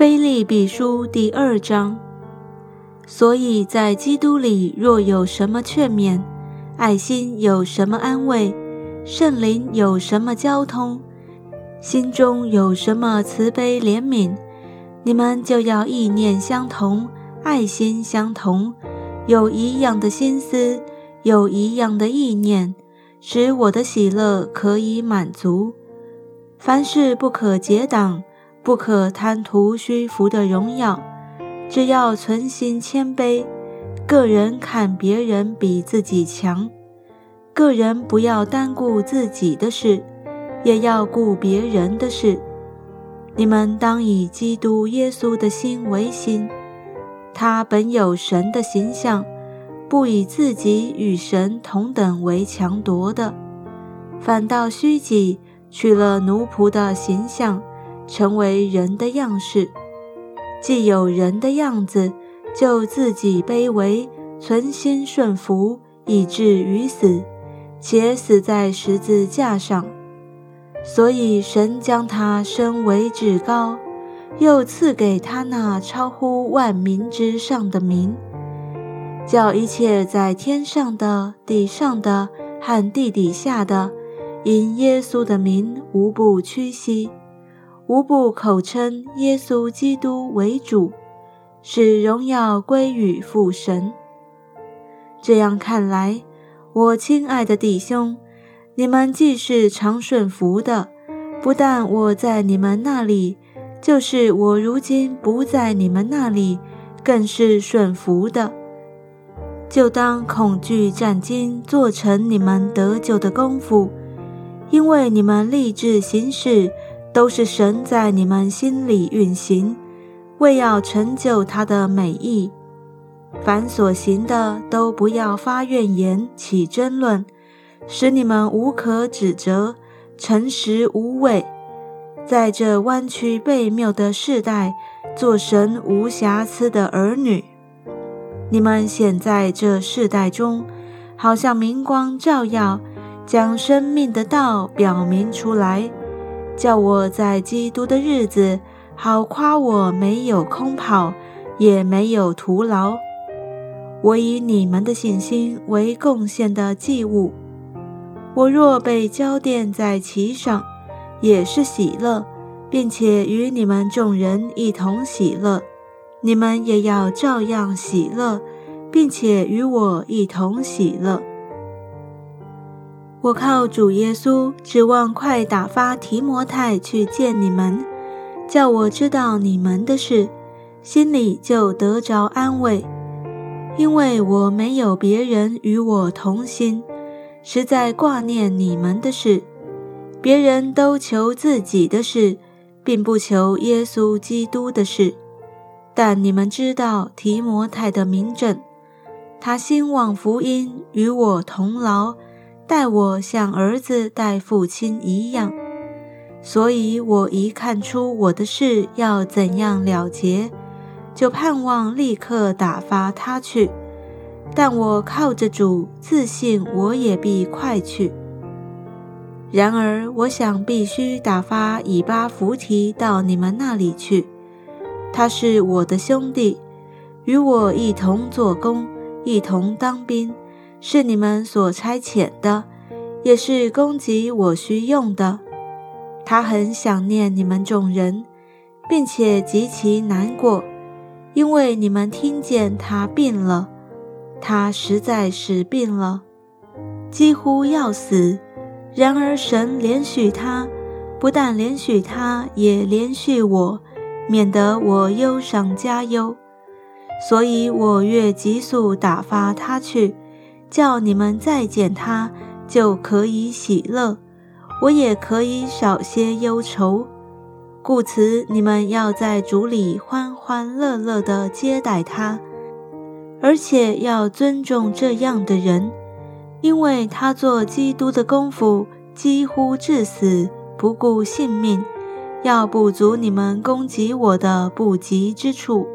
菲利比书第二章。所以在基督里，若有什么劝勉，爱心有什么安慰，圣灵有什么交通，心中有什么慈悲怜悯，你们就要意念相同，爱心相同，有一样的心思，有一样的意念，使我的喜乐可以满足。凡事不可结党。不可贪图虚浮的荣耀，只要存心谦卑，个人看别人比自己强，个人不要单顾自己的事，也要顾别人的事。你们当以基督耶稣的心为心，他本有神的形象，不以自己与神同等为强夺的，反倒虚己，取了奴仆的形象。成为人的样式，既有人的样子，就自己卑微，存心顺服，以至于死，且死在十字架上。所以神将他升为至高，又赐给他那超乎万民之上的名，叫一切在天上的、地上的和地底下的，因耶稣的名，无不屈膝。无不口称耶稣基督为主，使荣耀归于父神。这样看来，我亲爱的弟兄，你们既是常顺服的，不但我在你们那里，就是我如今不在你们那里，更是顺服的。就当恐惧战惊，做成你们得救的功夫，因为你们立志行事。都是神在你们心里运行，为要成就他的美意。凡所行的，都不要发怨言、起争论，使你们无可指责，诚实无畏。在这弯曲背谬的世代，做神无瑕疵的儿女。你们显在这世代中，好像明光照耀，将生命的道表明出来。叫我在基督的日子，好夸我没有空跑，也没有徒劳。我以你们的信心为贡献的祭物。我若被浇奠在其上，也是喜乐，并且与你们众人一同喜乐。你们也要照样喜乐，并且与我一同喜乐。我靠主耶稣，指望快打发提摩太去见你们，叫我知道你们的事，心里就得着安慰。因为我没有别人与我同心，实在挂念你们的事。别人都求自己的事，并不求耶稣基督的事。但你们知道提摩太的名证，他兴旺福音，与我同劳。待我像儿子待父亲一样，所以我一看出我的事要怎样了结，就盼望立刻打发他去。但我靠着主，自信我也必快去。然而我想必须打发以巴弗提到你们那里去，他是我的兄弟，与我一同做工，一同当兵。是你们所差遣的，也是供给我需用的。他很想念你们众人，并且极其难过，因为你们听见他病了。他实在是病了，几乎要死。然而神怜恤他，不但怜恤他，也怜恤我，免得我忧伤加忧。所以我越急速打发他去。叫你们再见他，就可以喜乐；我也可以少些忧愁。故此，你们要在主里欢欢乐乐地接待他，而且要尊重这样的人，因为他做基督的功夫几乎至死，不顾性命，要补足你们攻击我的不及之处。